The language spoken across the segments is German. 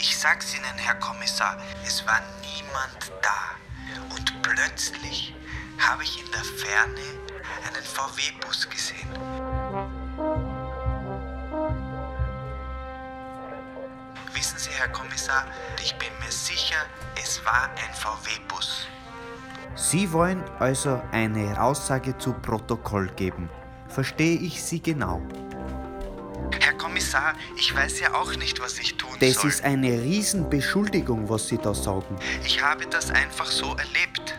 Ich sag's Ihnen, Herr Kommissar, es war niemand da. Und plötzlich habe ich in der Ferne einen VW-Bus gesehen. Wissen Sie, Herr Kommissar, ich bin mir sicher, es war ein VW-Bus. Sie wollen also eine Aussage zu Protokoll geben. Verstehe ich Sie genau? Kommissar, ich weiß ja auch nicht, was ich tun Das soll. ist eine Riesenbeschuldigung, was Sie da sagen. Ich habe das einfach so erlebt.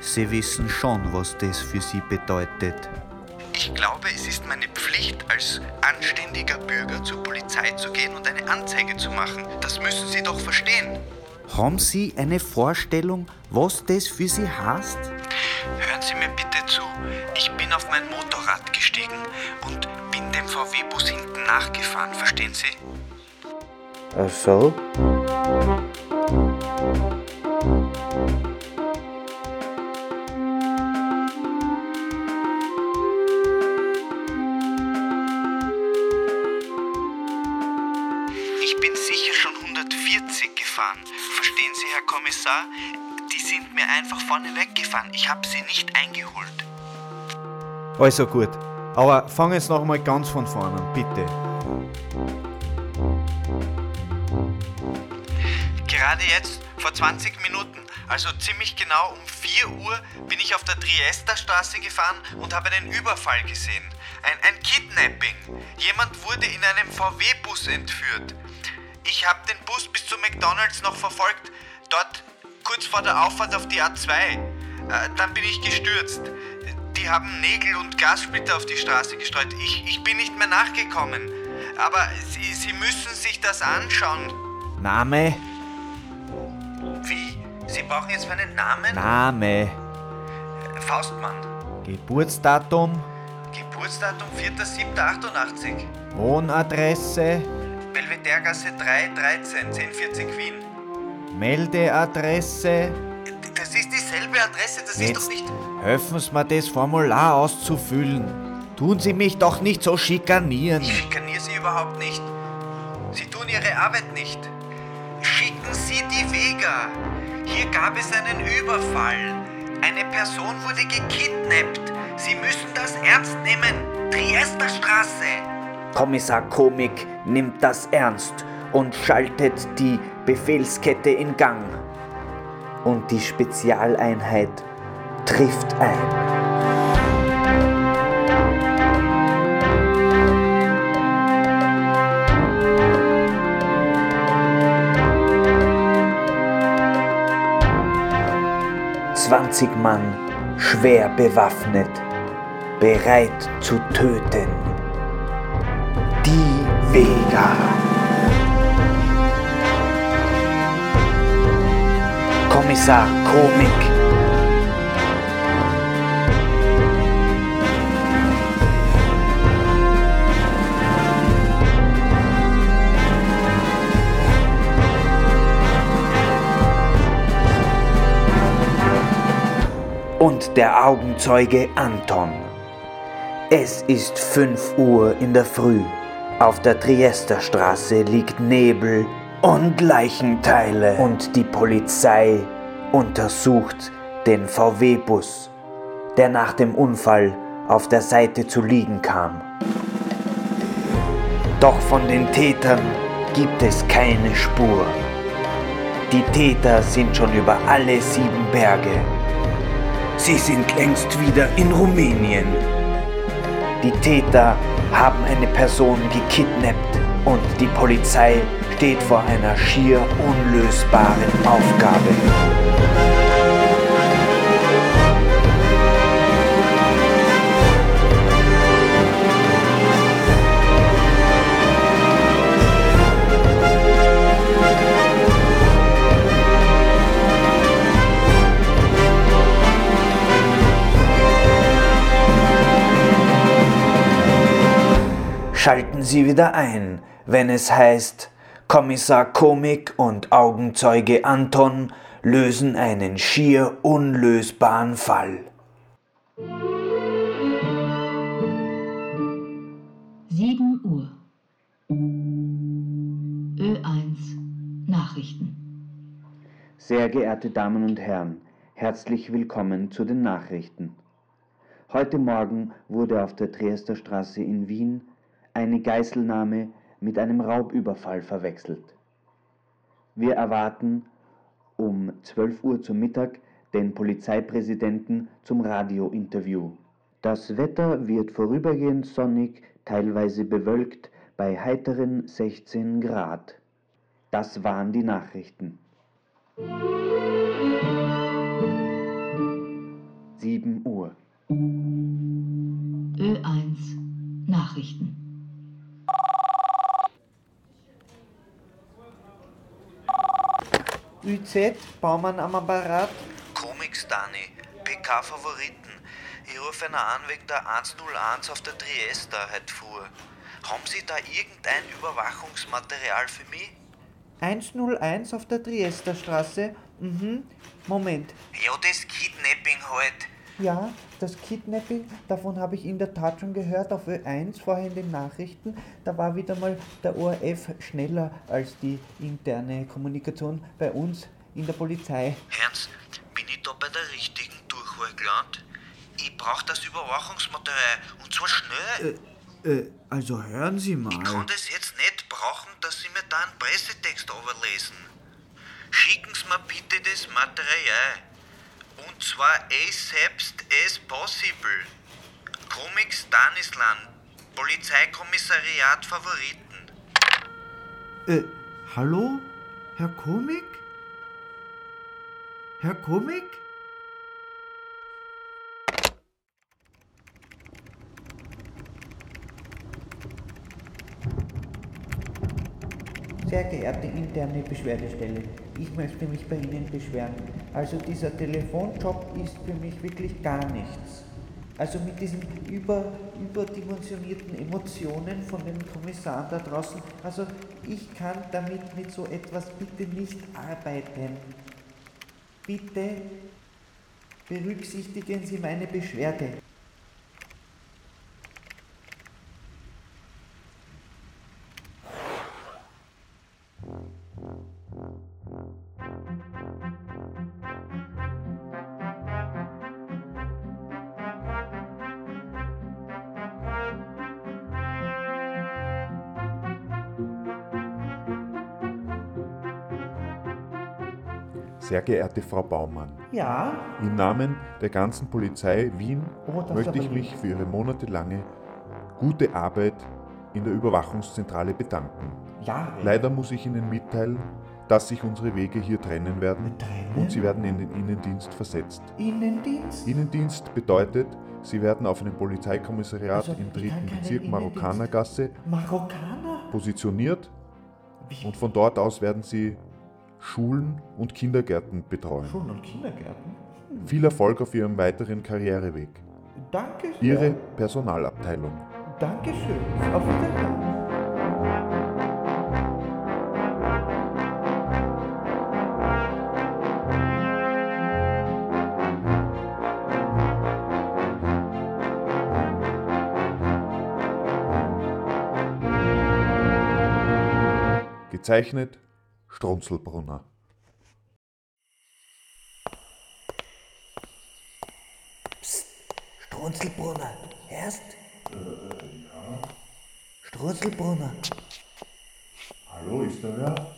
Sie wissen schon, was das für Sie bedeutet. Ich glaube, es ist meine Pflicht, als anständiger Bürger zur Polizei zu gehen und eine Anzeige zu machen. Das müssen Sie doch verstehen. Haben Sie eine Vorstellung, was das für Sie heißt? Hören Sie mir bitte zu. Ich bin auf mein Motorrad gestiegen nachgefahren, verstehen Sie? Ach so? Ich bin sicher schon 140 gefahren. Verstehen Sie, Herr Kommissar? Die sind mir einfach vorne weggefahren. Ich habe sie nicht eingeholt. Also gut. Aber fang jetzt noch mal ganz von vorne an, bitte. Gerade jetzt, vor 20 Minuten, also ziemlich genau um 4 Uhr, bin ich auf der Triesterstraße gefahren und habe einen Überfall gesehen. Ein, ein Kidnapping. Jemand wurde in einem VW-Bus entführt. Ich habe den Bus bis zu McDonalds noch verfolgt, dort kurz vor der Auffahrt auf die A2. Äh, dann bin ich gestürzt. Die haben Nägel und Gassplitter auf die Straße gestreut. Ich, ich bin nicht mehr nachgekommen. Aber Sie, Sie müssen sich das anschauen. Name? Wie? Sie brauchen jetzt meinen Namen? Name. Faustmann. Geburtsdatum? Geburtsdatum 4.7.88. Wohnadresse? Belvederegasse 3, 13, 1040 Wien. Meldeadresse? Das ist dieselbe Adresse, das ist Jetzt doch nicht. Helfen Sie mir, das Formular auszufüllen. Tun Sie mich doch nicht so schikanieren. Ich schikaniere Sie überhaupt nicht. Sie tun Ihre Arbeit nicht. Schicken Sie die Vega. Hier gab es einen Überfall. Eine Person wurde gekidnappt. Sie müssen das ernst nehmen. Triesterstraße. Kommissar Komik nimmt das ernst und schaltet die Befehlskette in Gang. Und die Spezialeinheit trifft ein. Zwanzig Mann, schwer bewaffnet, bereit zu töten. Die Vega. Kommissar Komik. Und der Augenzeuge Anton. Es ist 5 Uhr in der Früh. Auf der Triesterstraße liegt Nebel und Leichenteile. Und die Polizei untersucht den VW-Bus, der nach dem Unfall auf der Seite zu liegen kam. Doch von den Tätern gibt es keine Spur. Die Täter sind schon über alle sieben Berge. Sie sind längst wieder in Rumänien. Die Täter haben eine Person gekidnappt und die Polizei steht vor einer schier unlösbaren Aufgabe. Sie wieder ein, wenn es heißt, Kommissar Komik und Augenzeuge Anton lösen einen schier unlösbaren Fall. Sieben Uhr. Nachrichten. Sehr geehrte Damen und Herren, herzlich willkommen zu den Nachrichten. Heute Morgen wurde auf der Triester Straße in Wien eine Geiselnahme mit einem Raubüberfall verwechselt. Wir erwarten um 12 Uhr zum Mittag den Polizeipräsidenten zum Radiointerview. Das Wetter wird vorübergehend sonnig, teilweise bewölkt bei heiteren 16 Grad. Das waren die Nachrichten. 7 Uhr. Ö1 Nachrichten. ÜZ, Baumann am Apparat. Comics, Dani. PK-Favoriten. Ich rufe einer an wegen der 101 auf der Triester heute früh. Haben Sie da irgendein Überwachungsmaterial für mich? 101 auf der Triesterstraße. Mhm. Moment. Ja, das Kidnapping halt. Ja, das Kidnapping, davon habe ich in der Tat schon gehört auf Ö1 vorher in den Nachrichten. Da war wieder mal der ORF schneller als die interne Kommunikation bei uns in der Polizei. Ernst, bin ich da bei der richtigen Durchwahl gelandet? Ich brauche das Überwachungsmaterial und zwar schnell. Äh, also hören Sie Ich kann mal. das jetzt nicht brauchen, dass Sie mir da einen Pressetext überlesen. Schicken Sie mir bitte das Material. Zwar as as possible. Comic Stanislan, Polizeikommissariat Favoriten. Äh, hallo? Herr Komik? Herr Komik? Sehr geehrte interne Beschwerdestelle, ich möchte mich bei Ihnen beschweren. Also dieser Telefonjob ist für mich wirklich gar nichts. Also mit diesen über, überdimensionierten Emotionen von den Kommissaren da draußen, also ich kann damit mit so etwas bitte nicht arbeiten. Bitte berücksichtigen Sie meine Beschwerde. Sehr geehrte Frau Baumann, Ja, im Namen der ganzen Polizei Wien Oh, möchte ich mich für Ihre monatelange gute Arbeit in der Überwachungszentrale bedanken. ja. Leider muss ich Ihnen mitteilen, dass sich unsere Wege hier trennen werden Trennen? und Sie werden in den Innendienst versetzt. Innendienst? Innendienst bedeutet, Sie werden auf einem Polizeikommissariat Also, im dritten Bezirk Marokkanergasse Marokkaner? positioniert Wie? und von dort aus werden Sie Schulen und Kindergärten betreuen. Schulen und Kindergärten? Viel Erfolg auf Ihrem weiteren Karriereweg. Danke sehr. Ihre Personalabteilung. Dankeschön. Auf Wiedersehen. Gezeichnet Strunzelbrunner. Strunzelbrunner, erst? ja. Strunzelbrunner. Hallo, ist da wer?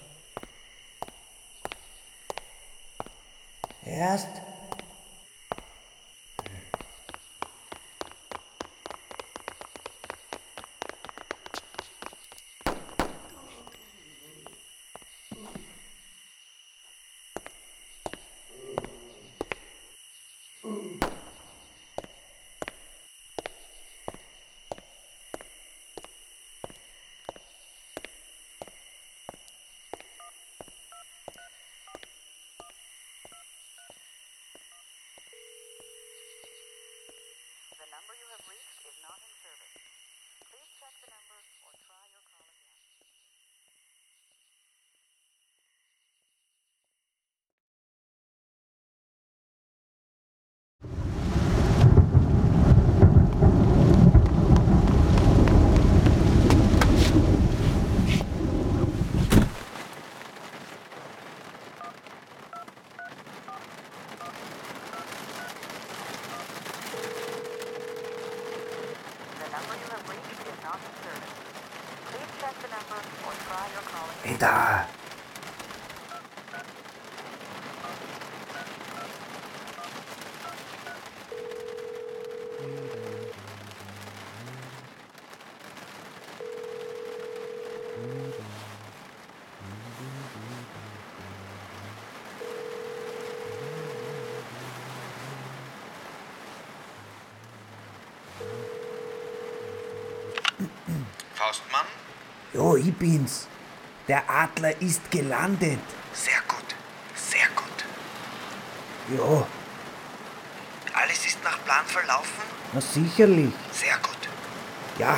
Erst? Faustmann? Jo, ich bin's. Der Adler ist gelandet. Sehr gut, sehr gut. Ja, Alles ist nach Plan verlaufen? na sicherlich. Sehr gut. Ja,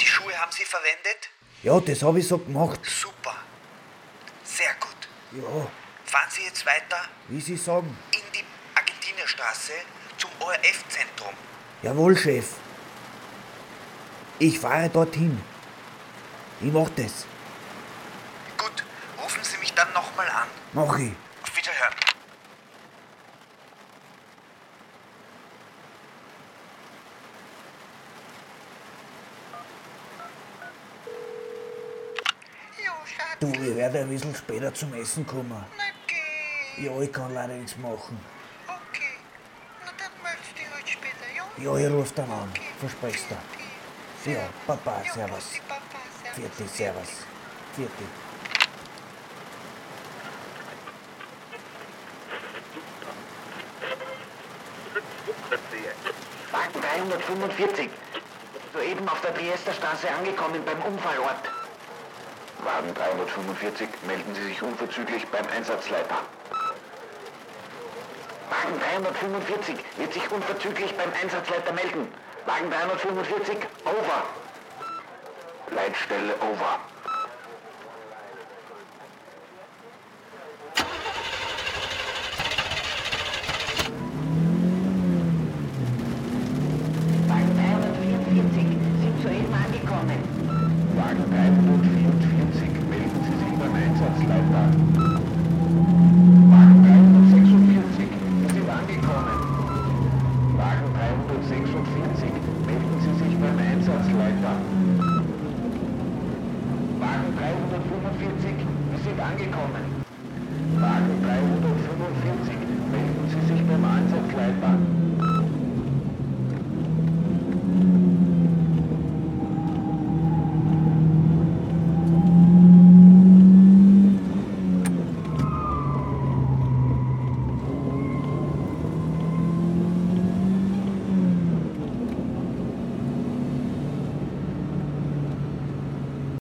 Die Schuhe haben Sie verwendet? ja, das habe ich so gemacht. Super. Sehr gut. Ja, Fahren Sie jetzt weiter wie Sie sagen. in die Argentinierstraße zum ORF-Zentrum. Jawohl, Chef. Ich fahre dorthin. Ich mach das. Gut, rufen Sie mich dann nochmal an. Mach ich. Auf Wiederhören. Du, ich werde ein bisschen später zum Essen kommen. Okay. Ja, ich kann leider nichts machen. Okay. Na dann meldest du dich heute später, ja? Ja, ich ruf dann an. Versprichst du. Ja, Papa, Ja, servus. Papa, servus. Vierte, servus. Vierte. Wagen 345. Soeben auf der Triesterstraße angekommen beim Unfallort. Wagen 345, melden Sie sich unverzüglich beim Einsatzleiter. Wagen 345 wird sich unverzüglich beim Einsatzleiter melden. Wagen 345, over. Leitstelle over. Wagen 344 sind soeben angekommen. Wagen 344, melden Sie sich beim Einsatzleiter.